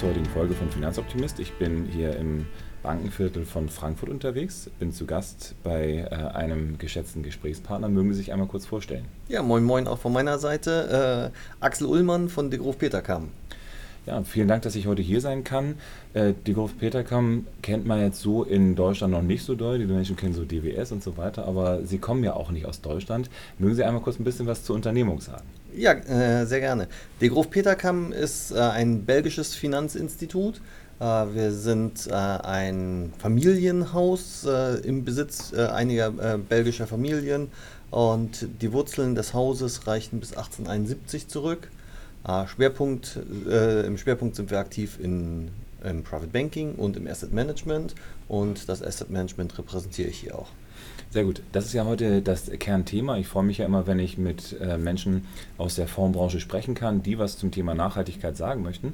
zur heutigen Folge von Finanzoptimist. Ich bin hier im Bankenviertel von Frankfurt unterwegs, bin zu Gast bei äh, einem geschätzten Gesprächspartner. Mögen Sie sich einmal kurz vorstellen? Ja, moin moin auch von meiner Seite. Äh, Axel Ullmann von De Grof Peterkam. Ja, vielen Dank, dass ich heute hier sein kann. Äh, die Grof Peterkam kennt man jetzt so in Deutschland noch nicht so doll. Die Menschen kennen so DWS und so weiter, aber Sie kommen ja auch nicht aus Deutschland. Mögen Sie einmal kurz ein bisschen was zur Unternehmung sagen? Ja, äh, sehr gerne. De Grof Peterkam ist äh, ein belgisches Finanzinstitut. Äh, wir sind äh, ein Familienhaus äh, im Besitz einiger belgischer Familien und die Wurzeln des Hauses reichen bis 1871 zurück. Schwerpunkt, äh, Im Schwerpunkt sind wir aktiv in, im Private Banking und im Asset Management und das Asset Management repräsentiere ich hier auch. Sehr gut. Das ist ja heute das Kernthema. Ich freue mich ja immer, wenn ich mit äh, Menschen aus der Fondsbranche sprechen kann, die was zum Thema Nachhaltigkeit sagen möchten.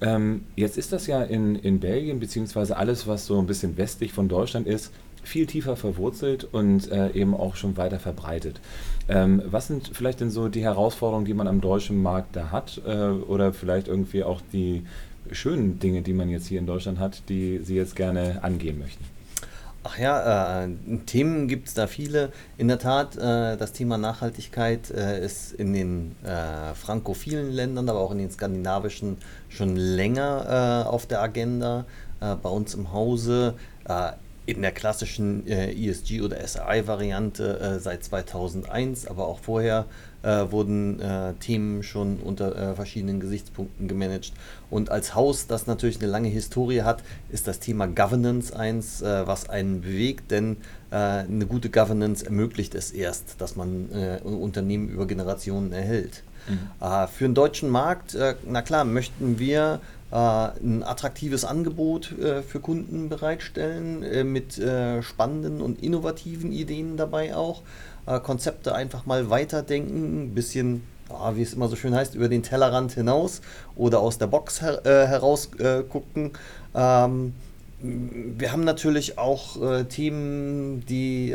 Ähm, jetzt ist das ja in, in Belgien, beziehungsweise alles, was so ein bisschen westlich von Deutschland ist, viel tiefer verwurzelt und äh, eben auch schon weiter verbreitet. Ähm, was sind vielleicht denn so die Herausforderungen, die man am deutschen Markt da hat äh, oder vielleicht irgendwie auch die schönen Dinge, die man jetzt hier in Deutschland hat, die Sie jetzt gerne angehen möchten? Ach ja, äh, Themen gibt es da viele. In der Tat, äh, das Thema Nachhaltigkeit äh, ist in den äh, frankophilen Ländern, aber auch in den skandinavischen schon länger äh, auf der Agenda. Äh, bei uns im Hause in der klassischen ESG- oder SRI-Variante seit 2001, aber auch vorher äh, wurden äh, Themen schon unter äh, verschiedenen Gesichtspunkten gemanagt. Und als Haus, das natürlich eine lange Historie hat, ist das Thema Governance eins, äh, was einen bewegt, denn eine gute Governance ermöglicht es erst, dass man Unternehmen über Generationen erhält. Mhm. für den deutschen Markt, na klar, möchten wir äh, ein attraktives Angebot äh, für Kunden bereitstellen äh, mit spannenden und innovativen Ideen dabei auch. Konzepte einfach mal weiterdenken, ein bisschen wie es immer so schön heißt, über den Tellerrand hinaus oder aus der Box her äh, heraus äh, gucken. Ähm, wir haben natürlich auch äh, Themen, die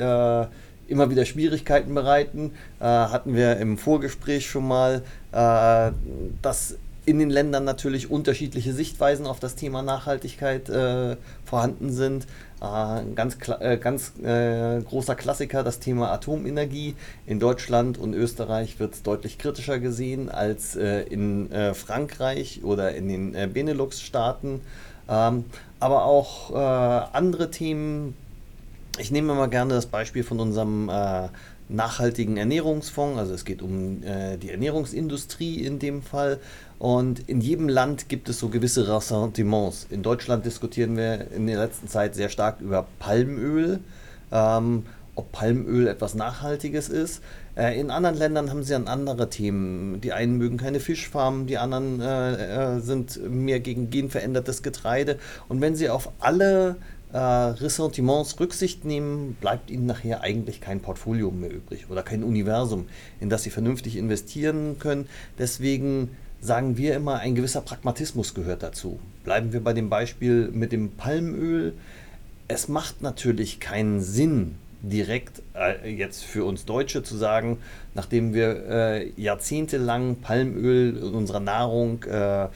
immer wieder Schwierigkeiten bereiten. hatten wir im Vorgespräch schon mal, dass in den Ländern natürlich unterschiedliche Sichtweisen auf das Thema Nachhaltigkeit äh, vorhanden sind. Äh, ganz äh, ganz äh, großer Klassiker, das Thema Atomenergie. In Deutschland und Österreich wird es deutlich kritischer gesehen als äh, in äh, Frankreich oder in den Benelux-Staaten. Ähm, aber auch andere Themen. Ich nehme mal gerne das Beispiel von unserem nachhaltigen Ernährungsfonds. Also es geht um äh, die Ernährungsindustrie in dem Fall. Und in jedem Land gibt es so gewisse Ressentiments. In Deutschland diskutieren wir in der letzten Zeit sehr stark über Palmöl. Ähm, ob Palmöl etwas Nachhaltiges ist. Äh, in anderen Ländern haben sie dann andere Themen. Die einen mögen keine Fischfarmen, die anderen äh, äh sind mehr gegen genverändertes Getreide. Und wenn sie auf alle äh, Ressentiments Rücksicht nehmen, bleibt ihnen nachher eigentlich kein Portfolio mehr übrig oder kein Universum, in das sie vernünftig investieren können. Deswegen sagen wir immer, ein gewisser Pragmatismus gehört dazu. Bleiben wir bei dem Beispiel mit dem Palmöl. Es macht natürlich keinen Sinn, direkt äh, jetzt für uns Deutsche zu sagen, nachdem wir äh, jahrzehntelang Palmöl in unserer Nahrung äh,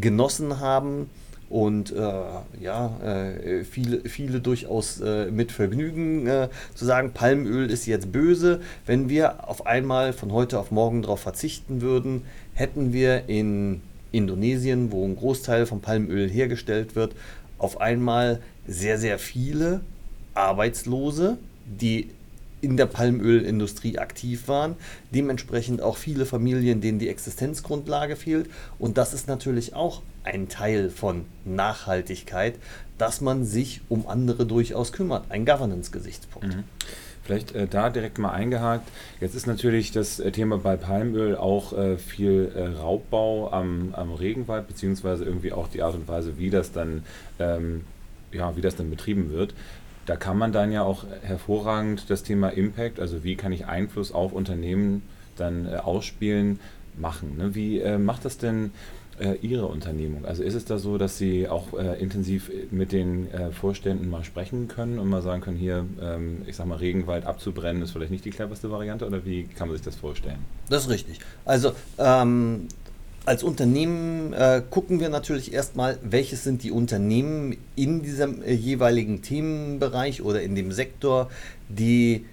genossen haben, und äh, ja, äh, viele, viele durchaus äh, mit Vergnügen äh, zu sagen, Palmöl ist jetzt böse. Wenn wir auf einmal von heute auf morgen darauf verzichten würden, hätten wir in Indonesien, wo ein Großteil von Palmöl hergestellt wird, auf einmal sehr, sehr viele Arbeitslose, die in der Palmölindustrie aktiv waren. Dementsprechend auch viele Familien, denen die Existenzgrundlage fehlt. Und das ist natürlich auch ein Teil von Nachhaltigkeit, dass man sich um andere durchaus kümmert. Ein Governance-Gesichtspunkt. Mhm. Vielleicht äh, da direkt mal eingehakt. Jetzt ist natürlich das äh, Thema bei Palmöl auch äh, viel äh, Raubbau am, am, Regenwald, beziehungsweise irgendwie auch die Art und Weise, wie das dann, ähm, ja, wie das dann betrieben wird. Da kann man dann ja auch hervorragend das Thema Impact, also wie kann ich Einfluss auf Unternehmen dann äh, ausspielen, machen. Ne? Wie äh, macht das denn äh, Ihre Unternehmung? Also ist es da so, dass Sie auch äh, intensiv mit den äh, Vorständen mal sprechen können und mal sagen können, hier, ähm, ich sag mal, Regenwald abzubrennen ist vielleicht nicht die cleverste Variante oder wie kann man sich das vorstellen? Das ist richtig. Also ähm, als Unternehmen äh, gucken wir natürlich erstmal, welches sind die Unternehmen in diesem äh, jeweiligen Themenbereich oder in dem Sektor, die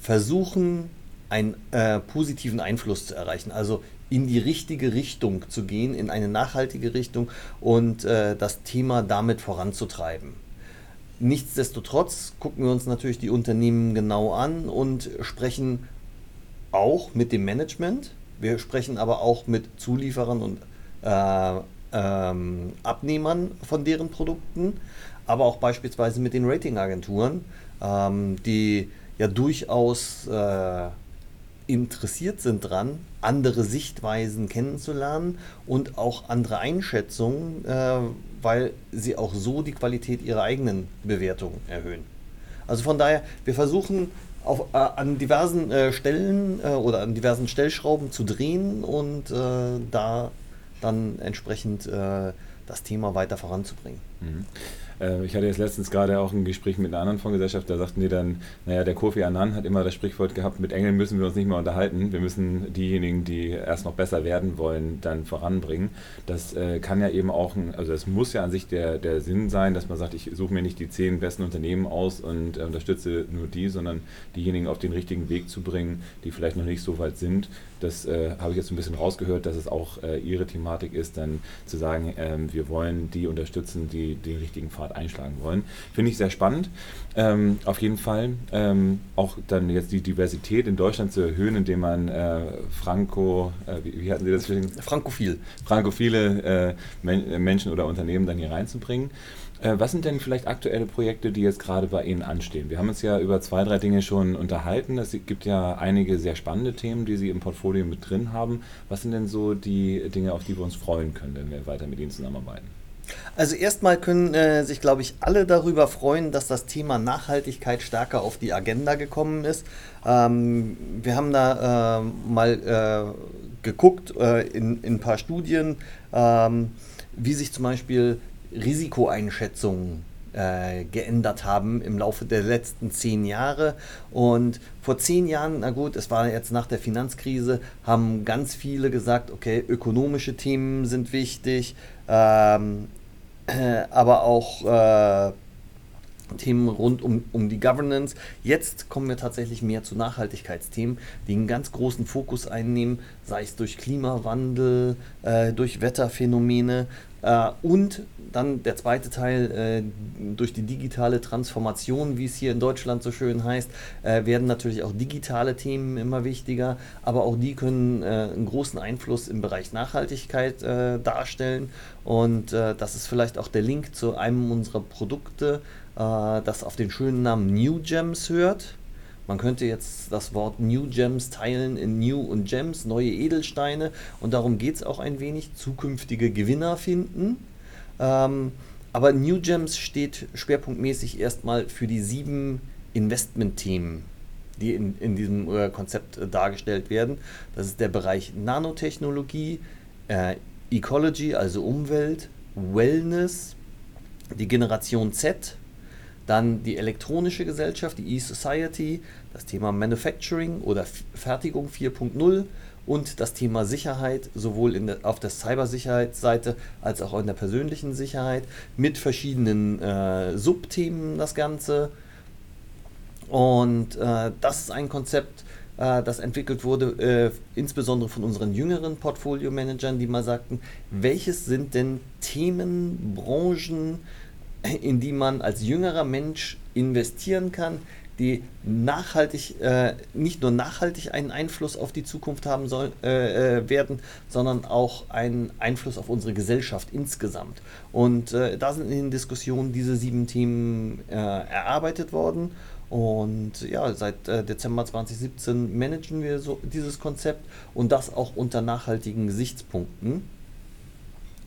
versuchen, einen äh, positiven Einfluss zu erreichen. Also in die richtige Richtung zu gehen, in eine nachhaltige Richtung und äh, das Thema damit voranzutreiben. Nichtsdestotrotz gucken wir uns natürlich die Unternehmen genau an und sprechen auch mit dem Management. Wir sprechen aber auch mit Zulieferern und äh, ähm, Abnehmern von deren Produkten, aber auch beispielsweise mit den Ratingagenturen, ähm, die ja durchaus äh, interessiert sind dran, andere Sichtweisen kennenzulernen und auch andere Einschätzungen, äh, weil sie auch so die Qualität ihrer eigenen Bewertungen erhöhen. Also von daher, wir versuchen auf, äh, an diversen äh, Stellen äh, oder an diversen Stellschrauben zu drehen und äh, da dann entsprechend äh, das Thema weiter voranzubringen. Mhm. Äh, ich hatte jetzt letztens gerade auch ein Gespräch mit einer anderen Fondsgesellschaft, da sagten die dann, naja, der Kofi Annan hat immer das Sprichwort gehabt, mit Engeln müssen wir uns nicht mehr unterhalten, wir müssen diejenigen, die erst noch besser werden wollen, dann voranbringen. Das äh, kann ja eben auch, also es muss ja an sich der, der Sinn sein, dass man sagt, ich suche mir nicht die zehn besten Unternehmen aus und äh, unterstütze nur die, sondern diejenigen auf den richtigen Weg zu bringen, die vielleicht noch nicht so weit sind. Das äh, habe ich jetzt ein bisschen rausgehört, dass es auch Ihre Thematik ist, dann zu sagen, ähm, wir wollen die unterstützen, die den richtigen Pfad einschlagen wollen. Finde ich sehr spannend. Ähm, auf jeden Fall ähm, auch dann jetzt die Diversität in Deutschland zu erhöhen, indem man äh, Franco, äh, wie, wie, hatten Sie das? Frankophil. Frankophile äh, Men Menschen oder Unternehmen dann hier reinzubringen. Äh, was sind denn vielleicht aktuelle Projekte, die jetzt gerade bei Ihnen anstehen? Wir haben uns ja über zwei, drei Dinge schon unterhalten. Es gibt ja einige sehr spannende Themen, die Sie im Portfolio mit drin haben. Was sind denn so die Dinge, auf die wir uns freuen können, wenn wir weiter mit Ihnen zusammenarbeiten? Also erstmal können äh, sich, glaube ich, alle darüber freuen, dass das Thema Nachhaltigkeit stärker auf die Agenda gekommen ist. Ähm, wir haben da äh, mal äh, geguckt äh, in, in, ein paar Studien, ähm, wie sich zum Beispiel Risikoeinschätzungen äh, geändert haben im Laufe der letzten zehn Jahre. Und vor zehn Jahren, na gut, es war jetzt nach der Finanzkrise, haben ganz viele gesagt, okay, ökonomische Themen sind wichtig, ähm, äh, aber auch äh, Themen rund um, um die Governance. Jetzt kommen wir tatsächlich mehr zu Nachhaltigkeitsthemen, die einen ganz großen Fokus einnehmen, sei es durch Klimawandel, äh, durch Wetterphänomene äh, und dann der zweite Teil, äh, durch die digitale Transformation, wie es hier in Deutschland so schön heißt, äh, werden natürlich auch digitale Themen immer wichtiger, aber auch die können äh, einen großen Einfluss im Bereich Nachhaltigkeit äh, darstellen. Und das ist vielleicht auch der Link zu einem unserer Produkte, das auf den schönen Namen New Gems hört. Man könnte jetzt das Wort New Gems teilen in New und Gems, neue Edelsteine. Und darum geht es auch ein wenig, zukünftige Gewinner finden. Ähm, aber New Gems steht schwerpunktmäßig erstmal für die sieben Investment-Themen, die in, in diesem äh, Konzept äh, dargestellt werden. Das ist der Bereich Nanotechnologie, äh, Ecology, also Umwelt, Wellness, die Generation Z, dann die elektronische Gesellschaft, die E-Society, das Thema Manufacturing oder Fertigung 4.0 und das Thema Sicherheit, sowohl in der, auf der Cybersicherheitsseite als auch in der persönlichen Sicherheit, mit verschiedenen äh, Subthemen das Ganze. Und äh, das ist ein Konzept, äh, das entwickelt wurde, äh, insbesondere von unseren jüngeren Portfolio-Managern, die mal sagten, welches sind denn Themen, Branchen, in die man als jüngerer Mensch investieren kann, die nachhaltig, äh, nicht nur nachhaltig einen Einfluss auf die Zukunft haben soll, äh, äh, werden, sondern auch einen Einfluss auf unsere Gesellschaft insgesamt. Und äh, da sind in den Diskussionen diese sieben Themen äh, erarbeitet worden. Und ja, seit äh, Dezember 2017 managen wir so dieses Konzept und das auch unter nachhaltigen Gesichtspunkten.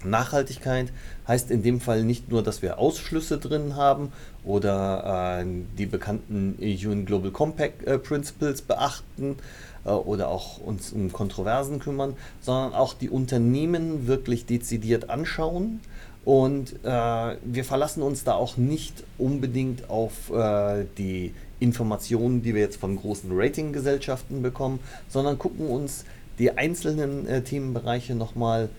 Nachhaltigkeit heißt in dem Fall nicht nur, dass wir Ausschlüsse drin haben oder äh, die bekannten UN Global Compact äh, Principles beachten äh, oder auch uns um Kontroversen kümmern, sondern auch die Unternehmen wirklich dezidiert anschauen. Und äh, wir verlassen uns da auch nicht unbedingt auf äh, die Informationen, die wir jetzt von großen Ratinggesellschaften bekommen, sondern gucken uns die einzelnen äh, Themenbereiche nochmal mal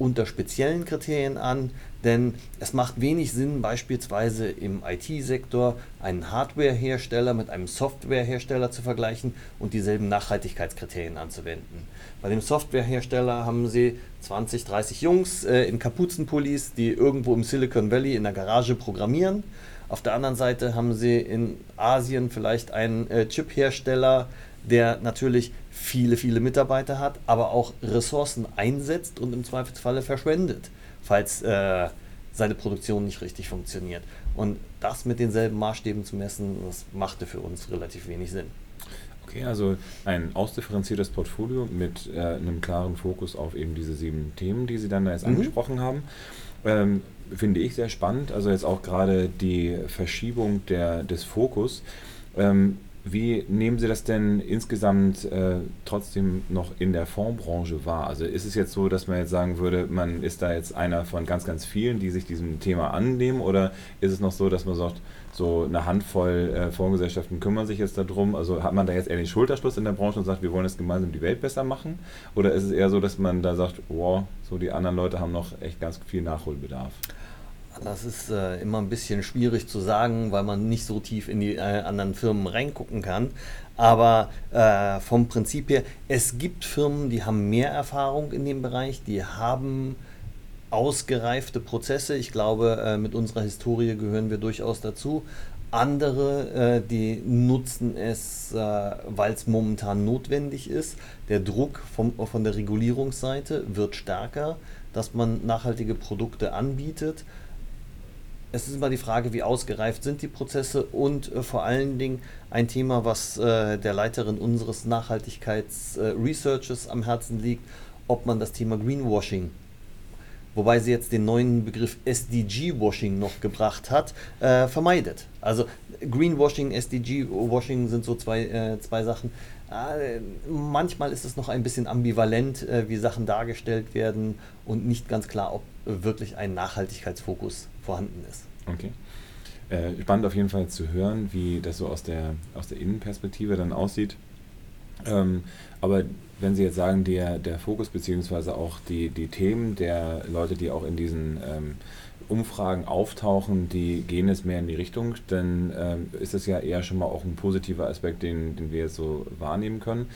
unter speziellen Kriterien an, denn es macht wenig Sinn, beispielsweise im IT-Sektor einen Hardware-Hersteller mit einem Software-Hersteller zu vergleichen und dieselben Nachhaltigkeitskriterien anzuwenden. Bei dem Software-Hersteller haben sie 20, 30 Jungs äh, in Kapuzenpullis, die irgendwo im Silicon Valley in der Garage programmieren. Auf der anderen Seite haben sie in Asien vielleicht einen äh, Chip-Hersteller, der natürlich viele, viele Mitarbeiter hat, aber auch Ressourcen einsetzt und im Zweifelsfalle verschwendet, falls äh, seine Produktion nicht richtig funktioniert. Und das mit denselben Maßstäben zu messen, das machte für uns relativ wenig Sinn. Okay, also ein ausdifferenziertes Portfolio mit äh, einem klaren Fokus auf eben diese sieben Themen, die Sie dann da jetzt mhm. angesprochen haben. Ähm, finde ich sehr spannend. Also jetzt auch gerade die Verschiebung der, des Fokus. Ähm, wie nehmen Sie das denn insgesamt äh, trotzdem noch in der Fondsbranche wahr? Also ist es jetzt so, dass man jetzt sagen würde, man ist da jetzt einer von ganz, ganz vielen, die sich diesem Thema annehmen? Oder ist es noch so, dass man sagt, so eine Handvoll äh, Fondsgesellschaften kümmern sich jetzt darum? Also hat man da jetzt eher den Schulterschluss in der Branche und sagt, wir wollen jetzt gemeinsam die Welt besser machen? Oder ist es eher so, dass man da sagt, wow, so die anderen Leute haben noch echt ganz viel Nachholbedarf? Das ist äh, immer ein bisschen schwierig zu sagen, weil man nicht so tief in die äh, anderen Firmen reingucken kann. Aber äh, vom Prinzip her, es gibt Firmen, die haben mehr Erfahrung in dem Bereich, die haben ausgereifte Prozesse. Ich glaube, äh, mit unserer Historie gehören wir durchaus dazu. Andere, äh, die nutzen es, äh, weil es momentan notwendig ist. Der Druck vom, von der Regulierungsseite wird stärker, dass man nachhaltige Produkte anbietet es ist immer die Frage, wie ausgereift sind die Prozesse und äh, vor allen Dingen ein Thema, was äh, der Leiterin unseres Nachhaltigkeitsresearches äh, am Herzen liegt, ob man das Thema Greenwashing, wobei sie jetzt den neuen Begriff SDG-Washing noch gebracht hat, äh, vermeidet. Also Greenwashing, SDG-Washing sind so zwei, äh, zwei Sachen. Äh, manchmal ist es noch ein bisschen ambivalent, wie Sachen dargestellt werden und nicht ganz klar, ob wirklich ein Nachhaltigkeitsfokus vorhanden ist. Okay. Äh, spannend auf jeden Fall zu hören, wie das so aus der, aus der Innenperspektive dann aussieht. Ähm, aber wenn Sie jetzt sagen, der, der Fokus beziehungsweise auch die, die Themen der Leute, die auch in diesen ähm, Umfragen auftauchen, die gehen jetzt mehr in die Richtung, dann ähm, ist das ja eher schon mal auch ein positiver Aspekt, den, den wir jetzt so wahrnehmen können.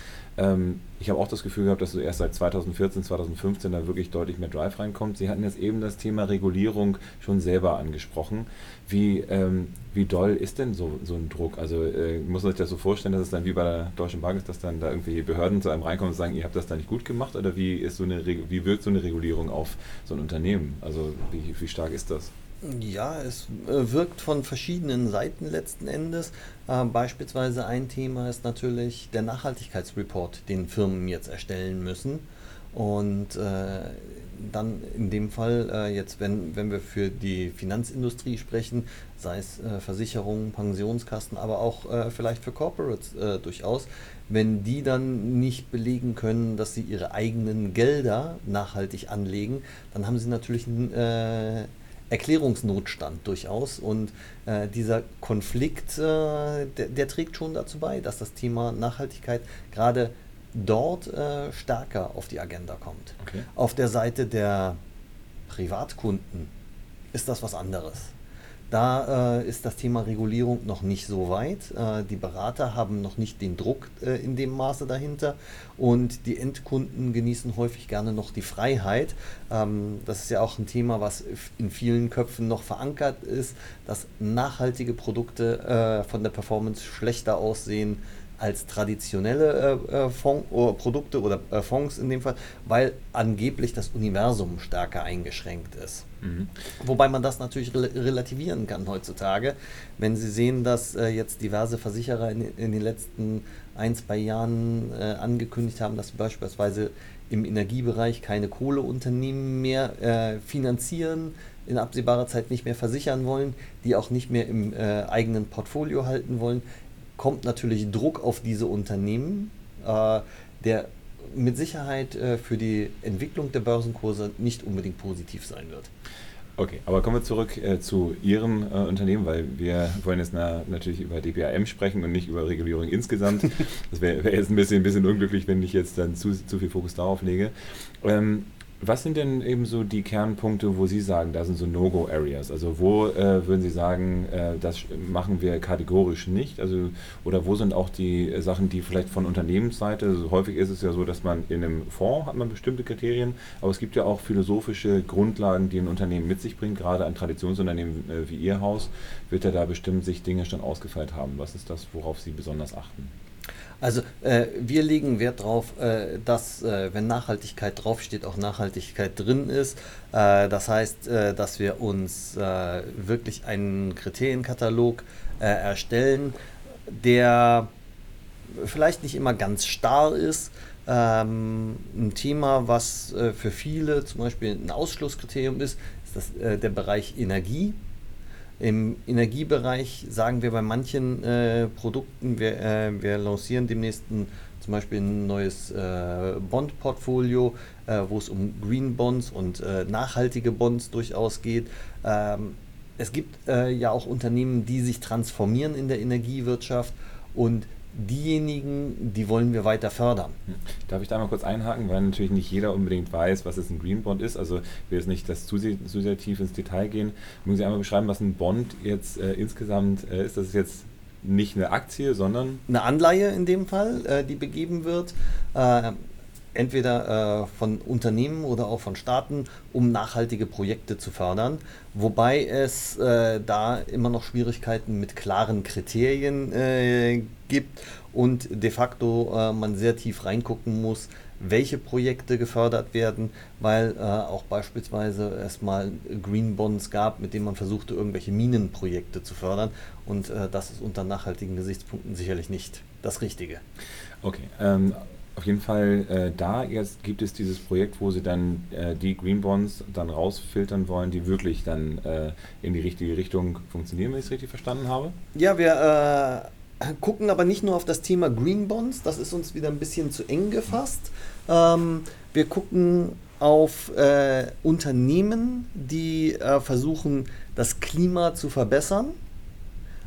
Ich habe auch das Gefühl gehabt, dass so erst seit 2014, 2015 da wirklich deutlich mehr Drive reinkommt. Sie hatten jetzt eben das Thema Regulierung schon selber angesprochen. Wie, ähm, wie doll ist denn so, so ein Druck? Also äh, muss man sich das so vorstellen, dass es dann wie bei der Deutschen Bank ist, dass dann da irgendwelche Behörden zu einem reinkommen und sagen, ihr habt das da nicht gut gemacht? Oder wie, ist so eine, wie wirkt so eine Regulierung auf so ein Unternehmen? Also wie, wie stark ist das? Ja, es äh, wirkt von verschiedenen Seiten letzten Endes. Äh, beispielsweise ein Thema ist natürlich der Nachhaltigkeitsreport, den Firmen jetzt erstellen müssen. Und äh, dann in dem Fall, äh, jetzt wenn, wenn wir für die Finanzindustrie sprechen, sei es äh, Versicherungen, Pensionskassen, aber auch äh, vielleicht für Corporates durchaus, wenn die dann nicht belegen können, dass sie ihre eigenen Gelder nachhaltig anlegen, dann haben sie natürlich ein Erklärungsnotstand durchaus. Und äh, dieser Konflikt, äh, der, der, trägt schon dazu bei, dass das Thema Nachhaltigkeit gerade dort äh, stärker auf die Agenda kommt. Okay. Auf der Seite der Privatkunden ist das was anderes. Da äh, ist das Thema Regulierung noch nicht so weit. Äh, die Berater haben noch nicht den Druck äh, in dem Maße dahinter und die Endkunden genießen häufig gerne noch die Freiheit. Ähm, das ist ja auch ein Thema, was in vielen Köpfen noch verankert ist, dass nachhaltige Produkte äh, von der Performance schlechter aussehen als traditionelle äh, äh Fonds, oder Produkte oder äh, Fonds in dem Fall, weil angeblich das Universum stärker eingeschränkt ist. Mhm. Wobei man das natürlich re relativieren kann heutzutage. Wenn Sie sehen, dass äh, jetzt diverse Versicherer in, in, den letzten ein, zwei Jahren äh, angekündigt haben, dass sie beispielsweise im Energiebereich keine Kohleunternehmen mehr äh, finanzieren, in absehbarer Zeit nicht mehr versichern wollen, die auch nicht mehr im eigenen Portfolio halten wollen, kommt natürlich Druck auf diese Unternehmen, äh, der mit Sicherheit äh, für die Entwicklung der Börsenkurse nicht unbedingt positiv sein wird. Okay, aber kommen wir zurück äh, zu Ihrem äh, Unternehmen, weil wir wollen jetzt na, natürlich über DPAM sprechen und nicht über Regulierung insgesamt. Das wäre wär jetzt ein bisschen, ein bisschen unglücklich, wenn ich jetzt dann zu, zu viel Fokus darauf lege. Ähm, Was sind denn eben so die Kernpunkte, wo Sie sagen, da sind so No-Go-Areas? Also wo äh, würden Sie sagen, äh, das machen wir kategorisch nicht? Also oder wo sind auch die Sachen, die vielleicht von Unternehmensseite, also häufig ist es ja so, dass man in einem Fonds hat man bestimmte Kriterien, aber es gibt ja auch philosophische Grundlagen, die ein Unternehmen mit sich bringt. Gerade ein Traditionsunternehmen äh, wie Ihr Haus wird ja da bestimmt sich Dinge schon ausgefeilt haben. Was ist das, worauf Sie besonders achten? Also äh, wir legen Wert darauf, äh, dass äh, wenn Nachhaltigkeit draufsteht, auch Nachhaltigkeit drin ist. Äh, das heißt, äh, dass wir uns äh, wirklich einen Kriterienkatalog erstellen, der vielleicht nicht immer ganz starr ist. Ähm, ein Thema, was für viele zum Beispiel ein Ausschlusskriterium ist, ist das, der Bereich Energie. Im Energiebereich sagen wir bei manchen äh, Produkten, wir, äh, wir lancieren demnächst ein, zum Beispiel ein neues äh, Bond-Portfolio, äh, wo es um Green Bonds und äh, nachhaltige Bonds durchaus geht. Ähm, es gibt äh, ja auch Unternehmen, die sich transformieren in der Energiewirtschaft und diejenigen, die wollen wir weiter fördern. Hm. Darf ich da mal kurz einhaken, weil natürlich nicht jeder unbedingt weiß, was es ein Green Bond ist. Also ich will jetzt nicht das zu, zu sehr tief ins Detail gehen. Mögen Sie einmal beschreiben, was ein Bond jetzt äh, insgesamt äh, ist? Das ist jetzt nicht eine Aktie, sondern... Eine Anleihe in dem Fall, äh, die begeben wird. Entweder äh, von Unternehmen oder auch von Staaten, um nachhaltige Projekte zu fördern. Wobei es äh, da immer noch Schwierigkeiten mit klaren Kriterien äh, gibt und de facto äh, man sehr tief reingucken muss, welche Projekte gefördert werden, weil äh, auch beispielsweise es mal Green Bonds gab, mit denen man versuchte, irgendwelche Minenprojekte zu fördern. Und äh, das ist unter nachhaltigen Gesichtspunkten sicherlich nicht das Richtige. Okay. Ähm auf jeden Fall äh, da jetzt gibt es dieses Projekt, wo sie dann äh, die Green Bonds dann rausfiltern wollen, die wirklich dann äh, in die richtige Richtung funktionieren, wenn ich es richtig verstanden habe. Ja, wir äh, gucken aber nicht nur auf das Thema Green Bonds, das ist uns wieder ein bisschen zu eng gefasst. Ähm, wir gucken auf äh, Unternehmen, die äh, versuchen, das Klima zu verbessern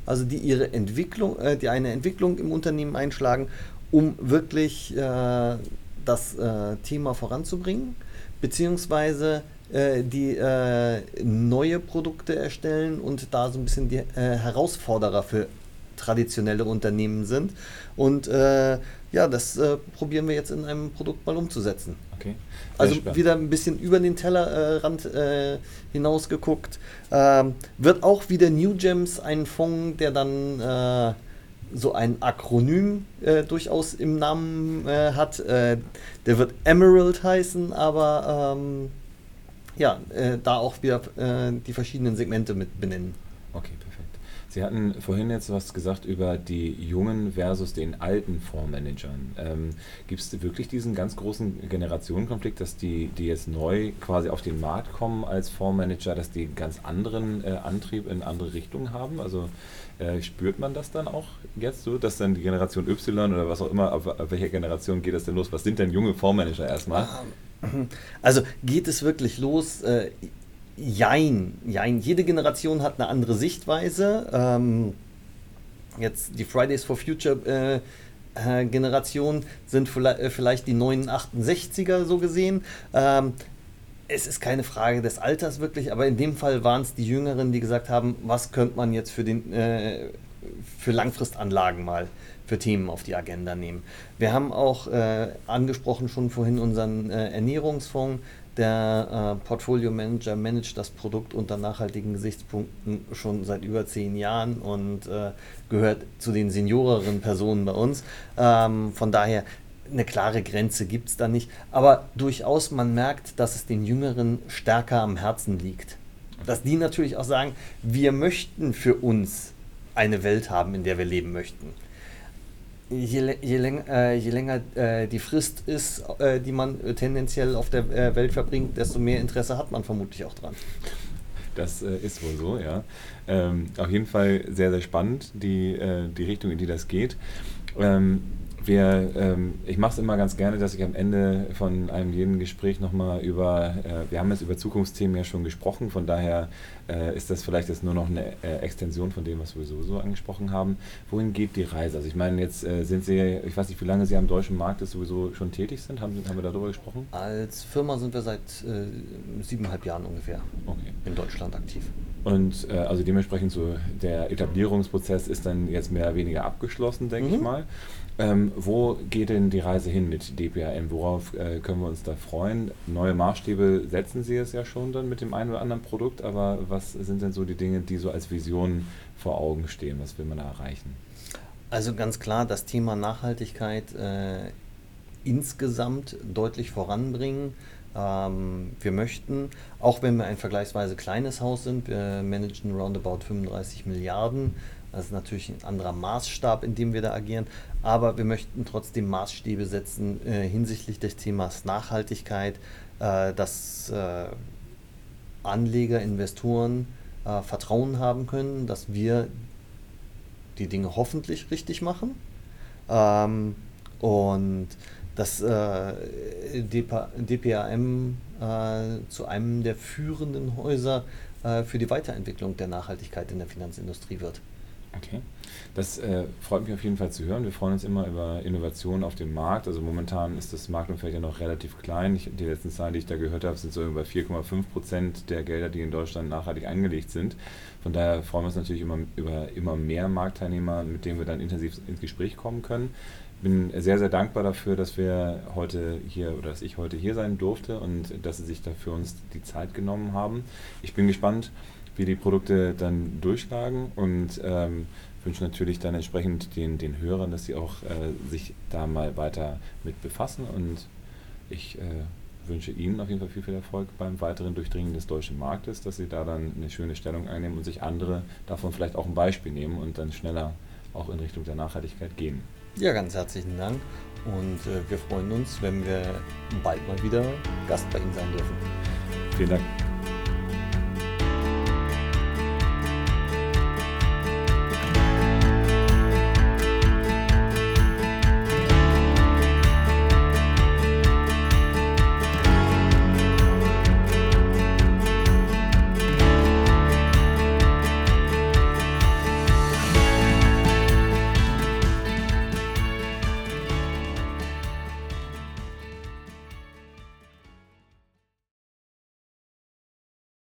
also die ihre Entwicklung, die eine Entwicklung im Unternehmen einschlagen um wirklich äh, das äh, Thema voranzubringen, beziehungsweise äh, die äh, neue Produkte erstellen und da so ein bisschen die äh, Herausforderer für traditionelle Unternehmen sind. Und äh, ja, das probieren wir jetzt in einem Produkt mal umzusetzen. Okay. Also spannend. wieder ein bisschen über den Tellerrand hinaus geguckt. Ähm, wird auch wieder New Gems ein Fonds, der dann so ein Akronym äh, durchaus im Namen äh, hat. Äh, der wird Emerald heißen, aber ähm, ja, äh, da auch wieder äh, die verschiedenen Segmente mit benennen. Okay, perfekt. Sie hatten vorhin jetzt was gesagt über die jungen versus den alten Fondsmanagern. Ähm, Gibt es wirklich diesen ganz großen Generationenkonflikt, dass die, die jetzt neu quasi auf den Markt kommen als Fondsmanager, dass die einen ganz anderen äh, Antrieb in andere Richtungen haben? Also äh, spürt man das dann auch jetzt so, dass dann die Generation Y oder was auch immer, auf, auf welche Generation geht das denn los? Was sind denn junge Fondsmanager erstmal? Also geht es wirklich los? Äh, jein, jein. Jede Generation hat eine andere Sichtweise. Ähm, jetzt die Fridays for Future äh, äh Generation sind äh, vielleicht die neuen 68er so gesehen. Ähm, es ist keine Frage des Alters wirklich, aber in dem Fall waren es die Jüngeren, die gesagt haben, was könnte man jetzt für, den, äh, für Langfristanlagen mal für Themen auf die Agenda nehmen. Wir haben auch äh, angesprochen schon vorhin unseren äh, Ernährungsfonds. Der äh, Portfolio Manager managt das Produkt unter nachhaltigen Gesichtspunkten schon seit über zehn Jahren und äh, gehört zu den senioreren Personen bei uns. Ähm, von daher eine klare Grenze gibt es da nicht. Aber durchaus, man merkt, dass es den Jüngeren stärker am Herzen liegt. Dass die natürlich auch sagen, wir möchten für uns eine Welt haben, in der wir leben möchten. Je, je, läng, äh, je länger äh, die Frist ist, äh, die man tendenziell auf der äh, Welt verbringt, desto mehr Interesse hat man vermutlich auch dran. Das äh, ist wohl so, ja. Ähm, auf jeden Fall sehr, sehr spannend, die, äh, die Richtung, in die das geht. Ähm, wir, ähm, ich mache es immer ganz gerne, dass ich am Ende von einem jeden Gespräch nochmal über, äh, wir haben jetzt über Zukunftsthemen ja schon gesprochen, von daher äh, ist das vielleicht jetzt nur noch eine äh, Extension von dem, was wir sowieso angesprochen haben. Wohin geht die Reise? Also ich meine, jetzt äh, sind Sie, ich weiß nicht, wie lange Sie am deutschen Markt sowieso schon tätig sind, haben, haben wir darüber gesprochen? Als Firma sind wir seit äh, siebeneinhalb Jahren ungefähr okay. in Deutschland aktiv. Und äh, also dementsprechend so der Etablierungsprozess ist dann jetzt mehr oder weniger abgeschlossen, denke mhm. ich mal. Ähm, wo geht denn die Reise hin mit DPRM? Worauf äh, können wir uns da freuen? Neue Maßstäbe setzen Sie es ja schon dann mit dem einen oder anderen Produkt, aber was sind denn so die Dinge, die so als Vision vor Augen stehen? Was will man da erreichen? Also ganz klar, das Thema Nachhaltigkeit äh, insgesamt deutlich voranbringen. Ähm, wir möchten, auch wenn wir ein vergleichsweise kleines Haus sind, wir managen roundabout 35 Milliarden, das ist natürlich ein anderer Maßstab, in dem wir da agieren. Aber wir möchten trotzdem Maßstäbe setzen äh, hinsichtlich des Themas Nachhaltigkeit, äh, dass äh, Anleger, Investoren äh, Vertrauen haben können, dass wir die Dinge hoffentlich richtig machen. Ähm, und dass äh, DPAM äh, zu einem der führenden Häuser für die Weiterentwicklung der Nachhaltigkeit in der Finanzindustrie wird. Okay. Das äh, freut mich auf jeden Fall zu hören. Wir freuen uns immer über Innovationen auf dem Markt. Also momentan ist das Marktumfeld ja noch relativ klein. Ich, die letzten Zahlen, die ich da gehört habe, sind so über 4,5 Prozent der Gelder, die in Deutschland nachhaltig angelegt sind. Von daher freuen wir uns natürlich immer über immer mehr Marktteilnehmer, mit denen wir dann intensiv ins Gespräch kommen können. Ich bin sehr, sehr dankbar dafür, dass wir heute hier oder dass ich heute hier sein durfte und dass Sie sich dafür uns die Zeit genommen haben. Ich bin gespannt, wie die Produkte dann durchschlagen und ähm, wünsche natürlich dann entsprechend den, den Hörern, dass sie auch äh, sich da mal weiter mit befassen und ich äh, wünsche Ihnen auf jeden Fall viel, viel Erfolg beim weiteren Durchdringen des deutschen Marktes, dass Sie da dann eine schöne Stellung einnehmen und sich andere davon vielleicht auch ein Beispiel nehmen und dann schneller auch in Richtung der Nachhaltigkeit gehen. Ja, ganz herzlichen Dank und äh, wir freuen uns, wenn wir bald mal wieder Gast bei Ihnen sein dürfen. Vielen Dank.